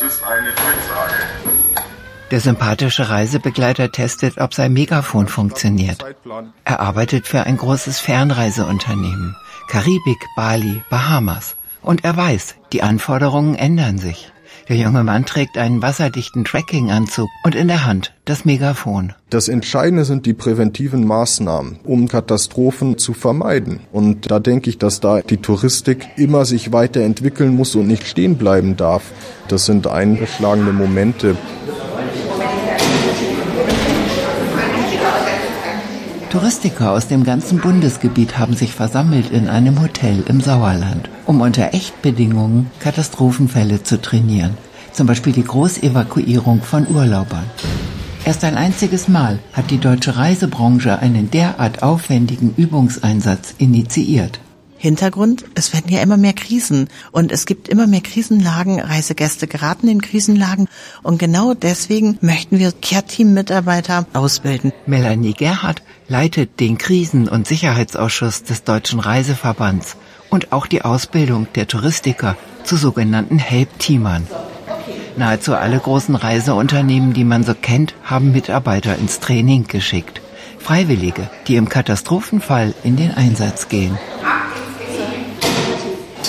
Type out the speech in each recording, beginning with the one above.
Ist eine Durchsage. Der sympathische Reisebegleiter testet, ob sein Megafon funktioniert. Er arbeitet für ein großes Fernreiseunternehmen. Karibik, Bali, Bahamas. Und er weiß, die Anforderungen ändern sich. Der junge Mann trägt einen wasserdichten Tracking-Anzug und in der Hand das Megafon. Das Entscheidende sind die präventiven Maßnahmen, um Katastrophen zu vermeiden. Und da denke ich, dass da die Touristik immer sich weiterentwickeln muss und nicht stehen bleiben darf. Das sind eingeschlagene Momente. Touristiker aus dem ganzen Bundesgebiet haben sich versammelt in einem Hotel im Sauerland, um unter Echtbedingungen Katastrophenfälle zu trainieren. Zum Beispiel die Großevakuierung von Urlaubern. Erst ein einziges Mal hat die deutsche Reisebranche einen derart aufwendigen Übungseinsatz initiiert. Hintergrund, es werden ja immer mehr Krisen und es gibt immer mehr Krisenlagen, Reisegäste geraten in Krisenlagen und genau deswegen möchten wir Care-Team-Mitarbeiter ausbilden. Melanie Gerhardt leitet den Krisen- und Sicherheitsausschuss des Deutschen Reiseverbands und auch die Ausbildung der Touristiker zu sogenannten Help-Teamern. Nahezu alle großen Reiseunternehmen, die man so kennt, haben Mitarbeiter ins Training geschickt. Freiwillige, die im Katastrophenfall in den Einsatz gehen.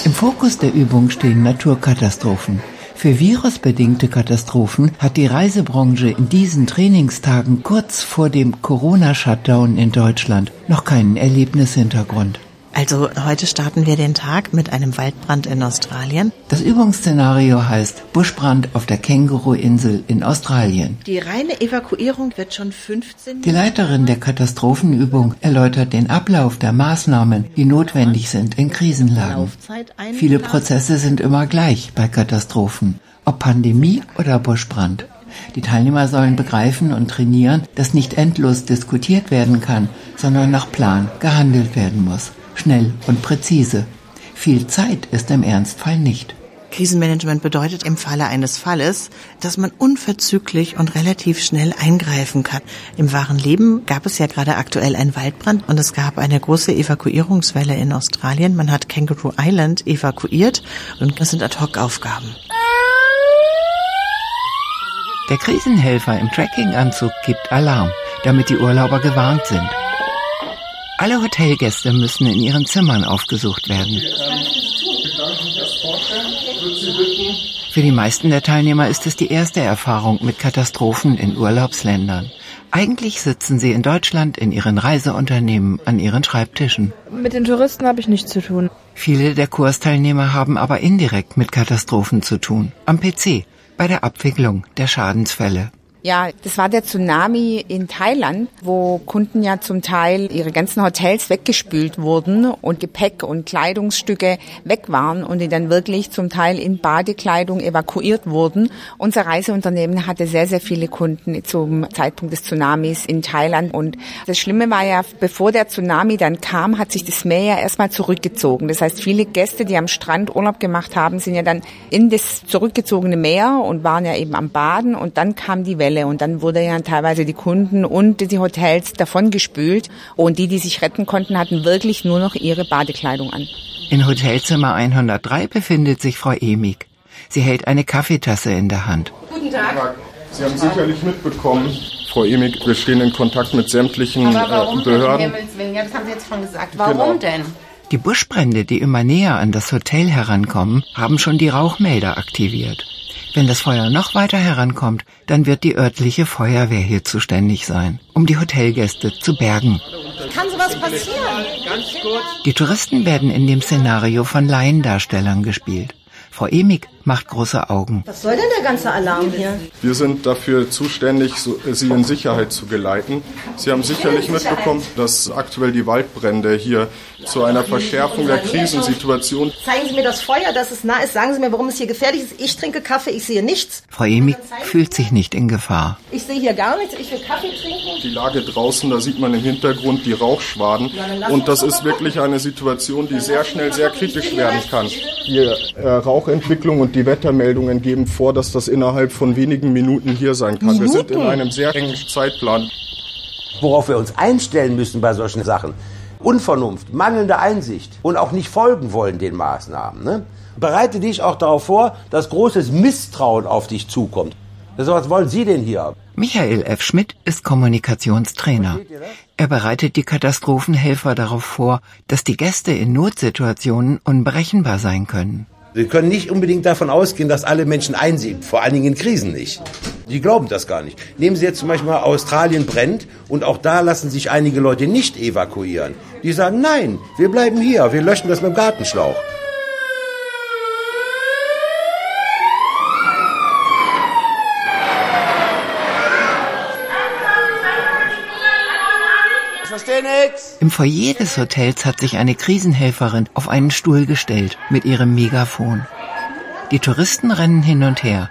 Im Fokus der Übung stehen Naturkatastrophen. Für virusbedingte Katastrophen hat die Reisebranche in diesen Trainingstagen kurz vor dem Corona-Shutdown in Deutschland noch keinen Erlebnishintergrund. Also heute starten wir den Tag mit einem Waldbrand in Australien. Das Übungsszenario heißt Buschbrand auf der Känguru-Insel in Australien. Die reine Evakuierung wird schon 15. Die Leiterin der Katastrophenübung erläutert den Ablauf der Maßnahmen, die notwendig sind in Krisenlagen. Viele Prozesse sind immer gleich bei Katastrophen, ob Pandemie oder Buschbrand. Die Teilnehmer sollen begreifen und trainieren, dass nicht endlos diskutiert werden kann, sondern nach Plan gehandelt werden muss schnell und präzise. Viel Zeit ist im Ernstfall nicht. Krisenmanagement bedeutet im Falle eines Falles, dass man unverzüglich und relativ schnell eingreifen kann. Im wahren Leben gab es ja gerade aktuell einen Waldbrand und es gab eine große Evakuierungswelle in Australien. Man hat Kangaroo Island evakuiert und das sind Ad-Hoc-Aufgaben. Der Krisenhelfer im Tracking-Anzug gibt Alarm, damit die Urlauber gewarnt sind. Alle Hotelgäste müssen in ihren Zimmern aufgesucht werden. Für die meisten der Teilnehmer ist es die erste Erfahrung mit Katastrophen in Urlaubsländern. Eigentlich sitzen sie in Deutschland in ihren Reiseunternehmen an ihren Schreibtischen. Mit den Touristen habe ich nichts zu tun. Viele der Kursteilnehmer haben aber indirekt mit Katastrophen zu tun. Am PC, bei der Abwicklung der Schadensfälle. Ja, das war der Tsunami in Thailand, wo Kunden ja zum Teil ihre ganzen Hotels weggespült wurden und Gepäck und Kleidungsstücke weg waren und die dann wirklich zum Teil in Badekleidung evakuiert wurden. Unser Reiseunternehmen hatte sehr, sehr viele Kunden zum Zeitpunkt des Tsunamis in Thailand und das Schlimme war ja, bevor der Tsunami dann kam, hat sich das Meer ja erstmal zurückgezogen. Das heißt, viele Gäste, die am Strand Urlaub gemacht haben, sind ja dann in das zurückgezogene Meer und waren ja eben am Baden und dann kam die Welle Fälle. Und dann wurde ja teilweise die Kunden und die Hotels davon gespült. Und die, die sich retten konnten, hatten wirklich nur noch ihre Badekleidung an. In Hotelzimmer 103 befindet sich Frau Emig. Sie hält eine Kaffeetasse in der Hand. Guten Tag. Sie haben sicherlich mitbekommen, Frau Emig, wir stehen in Kontakt mit sämtlichen Aber warum äh, Behörden. Denn, ja, das haben Sie jetzt schon gesagt. Warum genau. denn? Die Buschbrände, die immer näher an das Hotel herankommen, haben schon die Rauchmelder aktiviert. Wenn das Feuer noch weiter herankommt, dann wird die örtliche Feuerwehr hier zuständig sein, um die Hotelgäste zu bergen. Kann sowas passieren? Die Touristen werden in dem Szenario von Laiendarstellern gespielt. Frau Emig macht große Augen. Was soll denn der ganze Alarm hier? Wir sind dafür zuständig, Sie in Sicherheit zu geleiten. Sie haben sicherlich mitbekommen, dass aktuell die Waldbrände hier zu einer Verschärfung der Krisensituation. Zeigen Sie mir das Feuer, dass es nah ist. Sagen Sie mir, warum es hier gefährlich ist. Ich trinke Kaffee, ich sehe nichts. Frau Emig fühlt sich nicht in Gefahr. Ich sehe hier gar nichts. Ich will Kaffee trinken. Die Lage draußen, da sieht man im Hintergrund die Rauchschwaden. Und das ist wirklich eine Situation, die sehr schnell sehr kritisch werden kann. Die äh, Rauchentwicklung und die Wettermeldungen geben vor, dass das innerhalb von wenigen Minuten hier sein kann. Minuten? Wir sind in einem sehr engen Zeitplan. Worauf wir uns einstellen müssen bei solchen Sachen, Unvernunft, mangelnde Einsicht und auch nicht folgen wollen den Maßnahmen. Ne? Bereite dich auch darauf vor, dass großes Misstrauen auf dich zukommt. Was wollen Sie denn hier? Michael F. Schmidt ist Kommunikationstrainer. Er bereitet die Katastrophenhelfer darauf vor, dass die Gäste in Notsituationen unberechenbar sein können. Sie können nicht unbedingt davon ausgehen, dass alle Menschen einsehen, vor allen Dingen in Krisen nicht. Die glauben das gar nicht. Nehmen Sie jetzt zum Beispiel mal Australien brennt und auch da lassen sich einige Leute nicht evakuieren. Die sagen, nein, wir bleiben hier, wir löschen das mit dem Gartenschlauch. Im Foyer des Hotels hat sich eine Krisenhelferin auf einen Stuhl gestellt mit ihrem Megafon. Die Touristen rennen hin und her.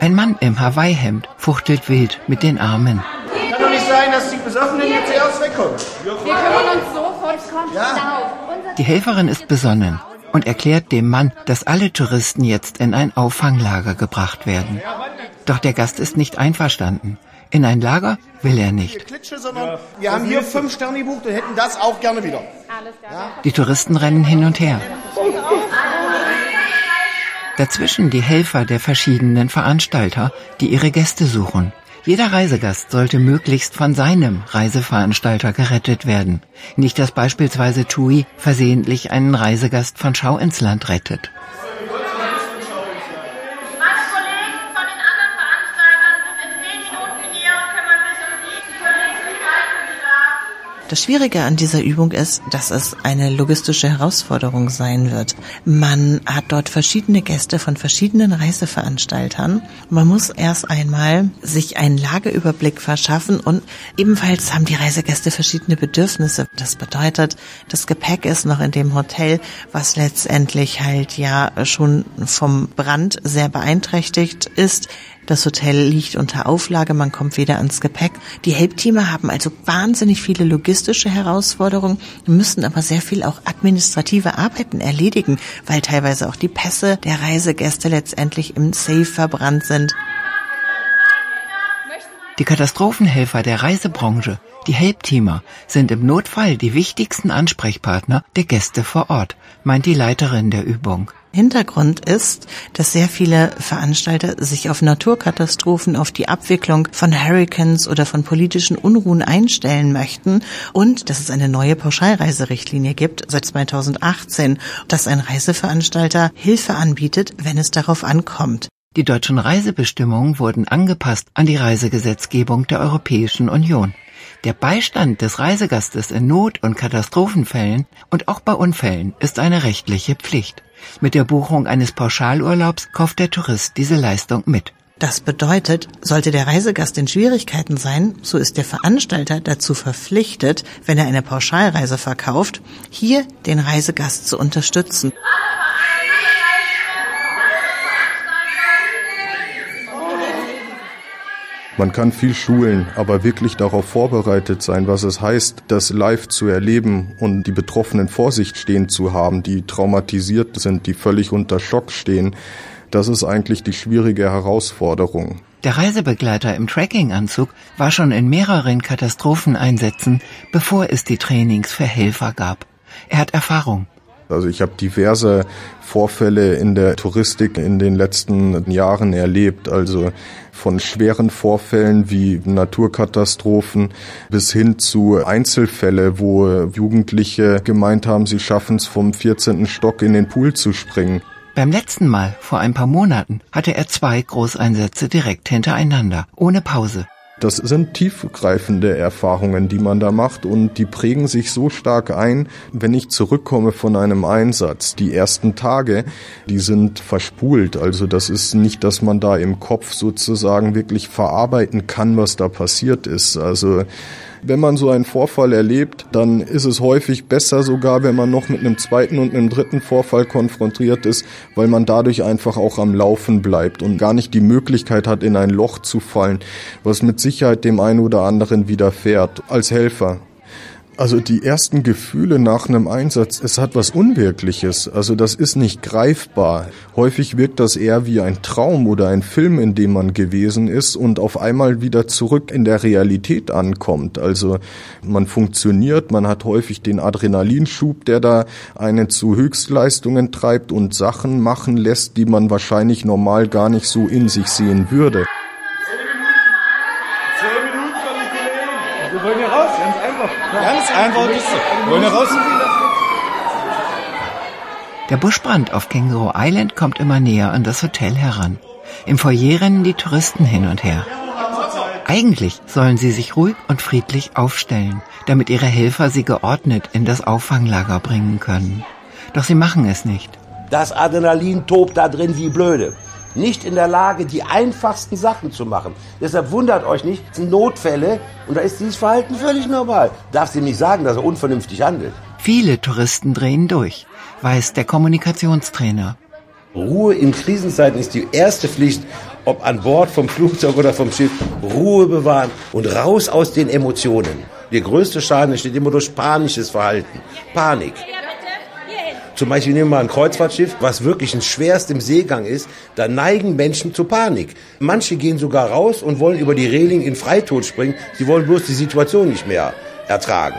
Ein Mann im Hawaii-Hemd fuchtelt wild mit den Armen. Kann doch nicht sein, dass die Besoffenen jetzt hier aus wegkommen. Wir kümmern uns sofort, kommt ja. Die Helferin ist besonnen und erklärt dem Mann, dass alle Touristen jetzt in ein Auffanglager gebracht werden. Doch der Gast ist nicht einverstanden. In ein Lager will er nicht. Wir haben hier fünf Sterne gebucht und hätten das auch gerne wieder. Die Touristen rennen hin und her. Dazwischen die Helfer der verschiedenen Veranstalter, die ihre Gäste suchen. Jeder Reisegast sollte möglichst von seinem Reiseveranstalter gerettet werden. Nicht, dass beispielsweise TUI versehentlich einen Reisegast von Schau ins Land rettet. Das Schwierige an dieser Übung ist, dass es eine logistische Herausforderung sein wird. Man hat dort verschiedene Gäste von verschiedenen Reiseveranstaltern. Man muss erst einmal sich einen Lageüberblick verschaffen und ebenfalls haben die Reisegäste verschiedene Bedürfnisse. Das bedeutet, das Gepäck ist noch in dem Hotel, was letztendlich halt ja schon vom Brand sehr beeinträchtigt ist. Das Hotel liegt unter Auflage, man kommt wieder ans Gepäck. Die Helpteamer haben also wahnsinnig viele logistische Herausforderungen, müssen aber sehr viel auch administrative Arbeiten erledigen, weil teilweise auch die Pässe der Reisegäste letztendlich im Safe verbrannt sind. Die Katastrophenhelfer der Reisebranche, die Helpteamer, sind im Notfall die wichtigsten Ansprechpartner der Gäste vor Ort, meint die Leiterin der Übung. Hintergrund ist, dass sehr viele Veranstalter sich auf Naturkatastrophen, auf die Abwicklung von Hurricanes oder von politischen Unruhen einstellen möchten und dass es eine neue Pauschalreiserichtlinie gibt seit 2018, dass ein Reiseveranstalter Hilfe anbietet, wenn es darauf ankommt. Die deutschen Reisebestimmungen wurden angepasst an die Reisegesetzgebung der Europäischen Union. Der Beistand des Reisegastes in Not- und Katastrophenfällen und auch bei Unfällen ist eine rechtliche Pflicht. Mit der Buchung eines Pauschalurlaubs kauft der Tourist diese Leistung mit. Das bedeutet, sollte der Reisegast in Schwierigkeiten sein, so ist der Veranstalter dazu verpflichtet, wenn er eine Pauschalreise verkauft, hier den Reisegast zu unterstützen. Man kann viel schulen, aber wirklich darauf vorbereitet sein, was es heißt, das live zu erleben und die Betroffenen vor sich stehen zu haben, die traumatisiert sind, die völlig unter Schock stehen. Das ist eigentlich die schwierige Herausforderung. Der Reisebegleiter im Tracking-Anzug war schon in mehreren Katastropheneinsätzen, bevor es die Trainings für Helfer gab. Er hat Erfahrung. Also ich habe diverse Vorfälle in der Touristik in den letzten Jahren erlebt. Also von schweren Vorfällen wie Naturkatastrophen bis hin zu Einzelfälle, wo Jugendliche gemeint haben, sie schaffen es vom 14. Stock in den Pool zu springen. Beim letzten Mal, vor ein paar Monaten, hatte er zwei Großeinsätze direkt hintereinander, ohne Pause. Das sind tiefgreifende Erfahrungen, die man da macht und die prägen sich so stark ein, wenn ich zurückkomme von einem Einsatz. Die ersten Tage, die sind verspult. Also das ist nicht, dass man da im Kopf sozusagen wirklich verarbeiten kann, was da passiert ist. Also wenn man so einen Vorfall erlebt, dann ist es häufig besser sogar, wenn man noch mit einem zweiten und einem dritten Vorfall konfrontiert ist, weil man dadurch einfach auch am Laufen bleibt und gar nicht die Möglichkeit hat, in ein Loch zu fallen, was mit Sicherheit dem einen oder anderen widerfährt als Helfer. Also die ersten Gefühle nach einem Einsatz, es hat was Unwirkliches. Also das ist nicht greifbar. Häufig wirkt das eher wie ein Traum oder ein Film, in dem man gewesen ist und auf einmal wieder zurück in der Realität ankommt. Also man funktioniert, man hat häufig den Adrenalinschub, der da einen zu Höchstleistungen treibt und Sachen machen lässt, die man wahrscheinlich normal gar nicht so in sich sehen würde. Wir wollen hier raus, ganz einfach. Ganz einfach. Wir wollen hier raus. Der Buschbrand auf Känguru Island kommt immer näher an das Hotel heran. Im Foyer rennen die Touristen hin und her. Eigentlich sollen sie sich ruhig und friedlich aufstellen, damit ihre Helfer sie geordnet in das Auffanglager bringen können. Doch sie machen es nicht. Das Adrenalin tobt da drin wie blöde nicht in der Lage, die einfachsten Sachen zu machen. Deshalb wundert euch nicht, es sind Notfälle und da ist dieses Verhalten völlig normal. Darfst ihm nicht sagen, dass er unvernünftig handelt. Viele Touristen drehen durch, weiß der Kommunikationstrainer. Ruhe in Krisenzeiten ist die erste Pflicht, ob an Bord vom Flugzeug oder vom Schiff. Ruhe bewahren und raus aus den Emotionen. Der größte Schaden entsteht immer durch panisches Verhalten. Panik. Zum Beispiel nehmen wir mal ein Kreuzfahrtschiff, was wirklich ein schwerst im Seegang ist. Da neigen Menschen zu Panik. Manche gehen sogar raus und wollen über die Reling in Freitod springen. Sie wollen bloß die Situation nicht mehr ertragen.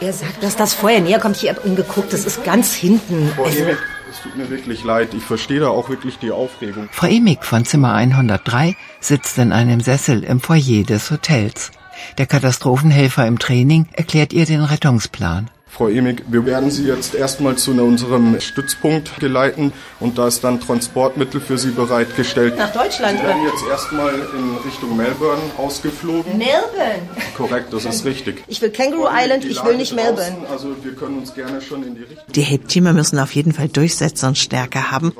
Er sagt, dass das Feuer näher kommt. Ich habe umgeguckt, das ist ganz hinten. Also es tut mir wirklich leid. Ich verstehe da auch wirklich die Aufregung. Frau Emig von Zimmer 103 sitzt in einem Sessel im Foyer des Hotels. Der Katastrophenhelfer im Training erklärt ihr den Rettungsplan. Frau Emig, wir werden Sie jetzt erstmal zu unserem Stützpunkt geleiten und da ist dann Transportmittel für Sie bereitgestellt. Nach Deutschland? Sie werden jetzt erstmal in Richtung Melbourne ausgeflogen. Melbourne? Korrekt, das ist richtig. Ich will Kangaroo Island, ich will nicht Melbourne. Draußen, also wir können uns gerne schon in die Richtung... Die Helpteamer müssen auf jeden Fall Durchsetzer und Stärke haben.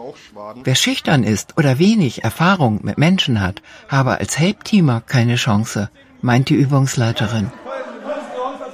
Wer schüchtern ist oder wenig Erfahrung mit Menschen hat, habe als Helpteamer keine Chance meint die Übungsleiterin.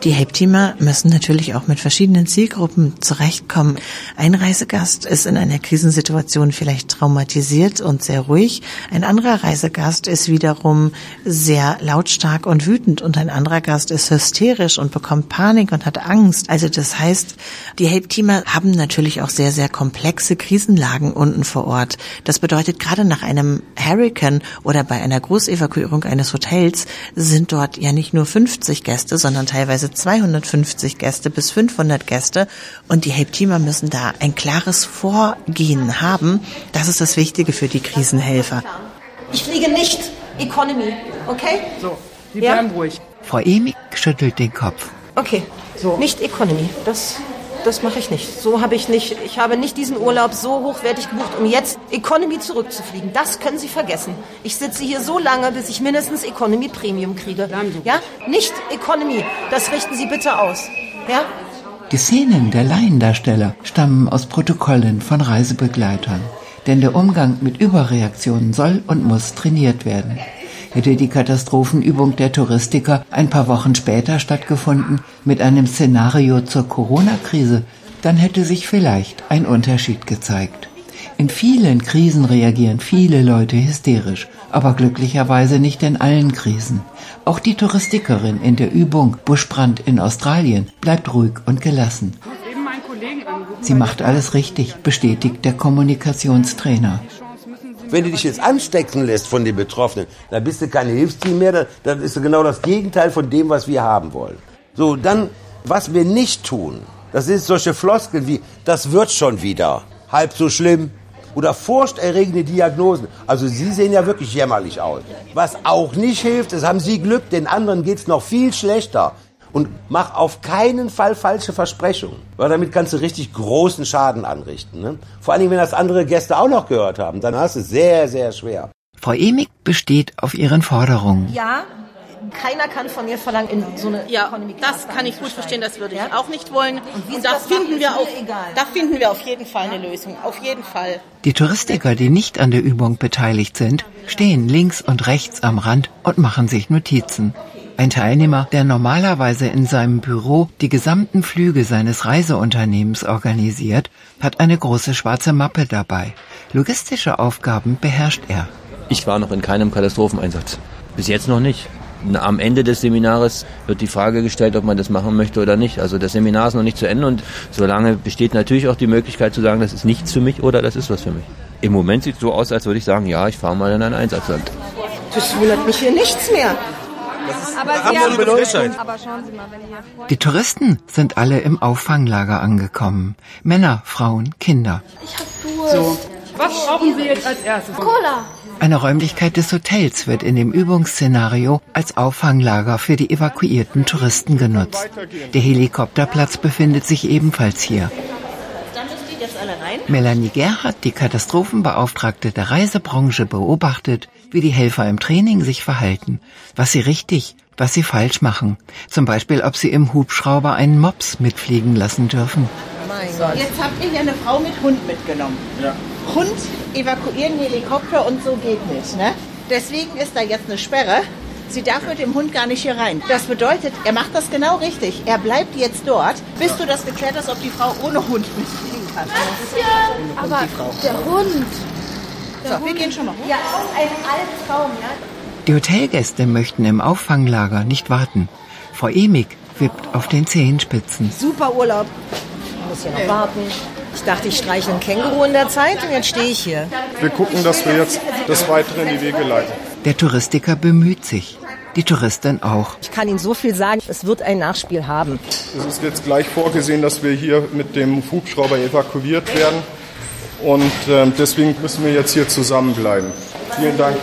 Die Helpteamer müssen natürlich auch mit verschiedenen Zielgruppen zurechtkommen. Ein Reisegast ist in einer Krisensituation vielleicht traumatisiert und sehr ruhig. Ein anderer Reisegast ist wiederum sehr lautstark und wütend und ein anderer Gast ist hysterisch und bekommt Panik und hat Angst. Also das heißt, die Helpteamer haben natürlich auch sehr, sehr komplexe Krisenlagen unten vor Ort. Das bedeutet, gerade nach einem Hurricane oder bei einer Großevakuierung eines Hotels sind dort ja nicht nur 50 Gäste, sondern teilweise 250 Gäste bis 500 Gäste und die Helpteamer müssen da ein klares Vorgehen haben. Das ist das Wichtige für die Krisenhelfer. Ich fliege nicht Economy, okay? So, Sie bleiben ja? ruhig. Frau Emig schüttelt den Kopf. Okay, so. Nicht Economy, das das mache ich nicht. So habe ich nicht, ich habe nicht diesen Urlaub so hochwertig gebucht, um jetzt Economy zurückzufliegen. Das können Sie vergessen. Ich sitze hier so lange, bis ich mindestens Economy Premium kriege. Ja? Nicht Economy. Das richten Sie bitte aus. Ja? Die Szenen der Laiendarsteller stammen aus Protokollen von Reisebegleitern. Denn der Umgang mit Überreaktionen soll und muss trainiert werden. Hätte die Katastrophenübung der Touristiker ein paar Wochen später stattgefunden mit einem Szenario zur Corona-Krise, dann hätte sich vielleicht ein Unterschied gezeigt. In vielen Krisen reagieren viele Leute hysterisch, aber glücklicherweise nicht in allen Krisen. Auch die Touristikerin in der Übung Buschbrand in Australien bleibt ruhig und gelassen. Sie macht alles richtig, bestätigt der Kommunikationstrainer. Wenn du dich jetzt anstecken lässt von den Betroffenen, dann bist du kein Hilfsteam mehr, dann ist du genau das Gegenteil von dem, was wir haben wollen. So, dann, was wir nicht tun, das ist solche Floskeln wie, das wird schon wieder, halb so schlimm, oder furchterregende Diagnosen. Also Sie sehen ja wirklich jämmerlich aus. Was auch nicht hilft, ist, haben Sie Glück, den anderen geht's noch viel schlechter und mach auf keinen Fall falsche Versprechungen, weil damit kannst du richtig großen Schaden anrichten. Ne? Vor allen Dingen, wenn das andere Gäste auch noch gehört haben, dann hast du es sehr, sehr schwer. Frau Emig besteht auf ihren Forderungen. Ja, keiner kann von mir verlangen, in so eine ja, das kann ich gut verstehen, das würde ich ja? auch nicht wollen. Und, Und da finden wir auch, da finden wir auf jeden Fall eine Lösung, auf jeden Fall. Die Touristiker, die nicht an der Übung beteiligt sind, stehen links und rechts am Rand und machen sich Notizen. Ein Teilnehmer, der normalerweise in seinem Büro die gesamten Flüge seines Reiseunternehmens organisiert, hat eine große schwarze Mappe dabei. Logistische Aufgaben beherrscht er. Ich war noch in keinem Katastropheneinsatz. Bis jetzt noch nicht. am Ende des Seminars wird die Frage gestellt, ob man das machen möchte oder nicht. Also das Seminar ist noch nicht zu Ende und solange besteht natürlich auch die Möglichkeit zu sagen, das ist nichts für mich oder das ist was für mich. Im Moment sieht es so aus, als würde ich sagen, ja, ich fahre mal in ein Einsatzland. Das wundert mich hier nichts mehr. Die Touristen sind alle im Auffanglager angekommen. Männer, Frauen, Kinder. Ich hab Durst. So. Was brauchen Sie jetzt als erstes? Cola. Eine Räumlichkeit des Hotels wird in dem Übungsszenario als Auffanglager für die evakuierten Touristen genutzt. Der Helikopterplatz befindet sich ebenfalls hier. Melanie Gerhardt, die Katastrophenbeauftragte der Reisebranche, beobachtet, wie die Helfer im Training sich verhalten, was sie richtig, was sie falsch machen. Zum Beispiel, ob sie im Hubschrauber einen Mops mitfliegen lassen dürfen. Jetzt habt ihr hier eine Frau mit Hund mitgenommen. Ja. Hund evakuieren, Helikopter und so geht nicht. Ne? Deswegen ist da jetzt eine Sperre. Sie darf mit dem Hund gar nicht hier rein. Das bedeutet, er macht das genau richtig. Er bleibt jetzt dort, bis du das geklärt hast, ob die Frau ohne Hund mitfliegen kann. Aber der Hund. So, wir gehen schon mal hoch. Ja, aus einem Albtraum, ja. Die Hotelgäste möchten im Auffanglager nicht warten. Frau Emig wippt auf den Zehenspitzen. Super Urlaub. Ich muss hier noch warten. Ich dachte, ich streiche ein Känguru in der Zeit und jetzt stehe ich hier. Wir gucken, dass wir jetzt das Weitere in die Wege leiten. Der Touristiker bemüht sich. Die Touristin auch. Ich kann Ihnen so viel sagen, es wird ein Nachspiel haben. Es ist jetzt gleich vorgesehen, dass wir hier mit dem Hubschrauber evakuiert werden. Und ähm, deswegen müssen wir jetzt hier zusammenbleiben. Vielen Dank.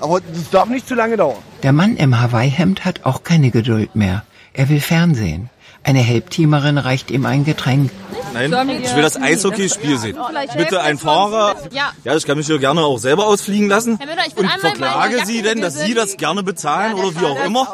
Aber das darf nicht zu lange dauern. Der Mann im Hawaii-Hemd hat auch keine Geduld mehr. Er will Fernsehen. Eine Helpteamerin reicht ihm ein Getränk. Nein, ich will das Eishockeyspiel sehen. Bitte ein Fahrer. Ja. Ich kann mich hier gerne auch selber ausfliegen lassen. Und verklage Sie denn, dass Sie das gerne bezahlen oder wie auch immer?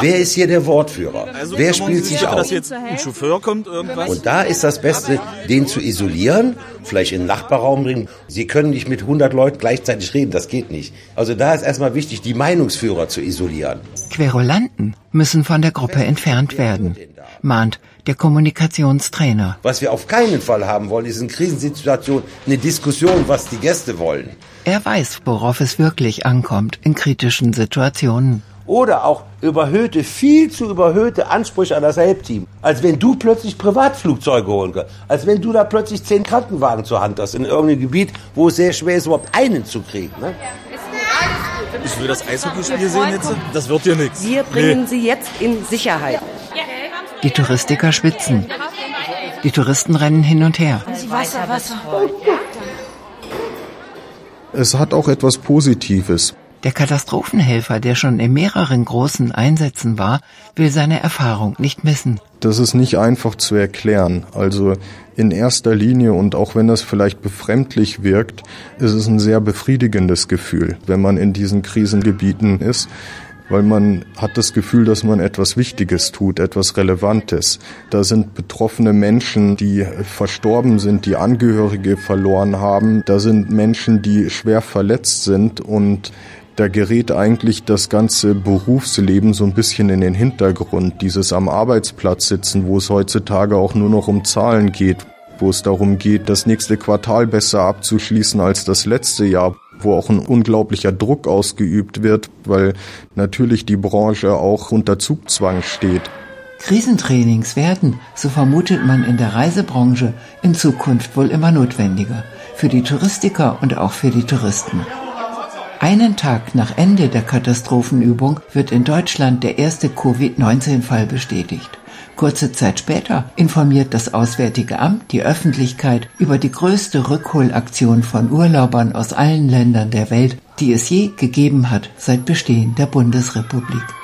Wer ist hier der Wortführer? Also Wer spielt sich sicher, dass aus? jetzt ein Chauffeur kommt, irgendwas? Und da ist das Beste, den zu isolieren, vielleicht in den Nachbarraum bringen. Sie können nicht mit 100 Leuten gleichzeitig reden, das geht nicht. Also da ist erstmal wichtig, die Meinungsführer zu isolieren. Querulanten müssen von der Gruppe entfernt werden, mahnt der Kommunikationstrainer. Was wir auf keinen Fall haben wollen, ist in Krisensituationen eine Diskussion, was die Gäste wollen. Er weiß, worauf es wirklich ankommt in kritischen Situationen. Oder auch überhöhte, viel zu überhöhte Ansprüche an das Helpteam. Als wenn du plötzlich Privatflugzeuge holen kannst. Als wenn du da plötzlich zehn Krankenwagen zur Hand hast in irgendeinem Gebiet, wo es sehr schwer ist, überhaupt einen zu kriegen. Ne? Ich will das Eishockeyspiel sehen jetzt. Das wird hier nichts. Wir bringen Sie jetzt in Sicherheit. Die Touristiker schwitzen. Die Touristen rennen hin und her. Wasser, Wasser. Es hat auch etwas Positives. Der Katastrophenhelfer, der schon in mehreren großen Einsätzen war, will seine Erfahrung nicht missen. Das ist nicht einfach zu erklären. Also in erster Linie und auch wenn das vielleicht befremdlich wirkt, ist es ein sehr befriedigendes Gefühl, wenn man in diesen Krisengebieten ist, weil man hat das Gefühl, dass man etwas Wichtiges tut, etwas Relevantes. Da sind betroffene Menschen, die verstorben sind, die Angehörige verloren haben. Da sind Menschen, die schwer verletzt sind und da gerät eigentlich das ganze Berufsleben so ein bisschen in den Hintergrund. Dieses am Arbeitsplatz sitzen, wo es heutzutage auch nur noch um Zahlen geht, wo es darum geht, das nächste Quartal besser abzuschließen als das letzte Jahr, wo auch ein unglaublicher Druck ausgeübt wird, weil natürlich die Branche auch unter Zugzwang steht. Krisentrainings werden, so vermutet man in der Reisebranche, in Zukunft wohl immer notwendiger. Für die Touristiker und auch für die Touristen. Einen Tag nach Ende der Katastrophenübung wird in Deutschland der erste Covid-19-Fall bestätigt. Kurze Zeit später informiert das Auswärtige Amt die Öffentlichkeit über die größte Rückholaktion von Urlaubern aus allen Ländern der Welt, die es je gegeben hat seit Bestehen der Bundesrepublik.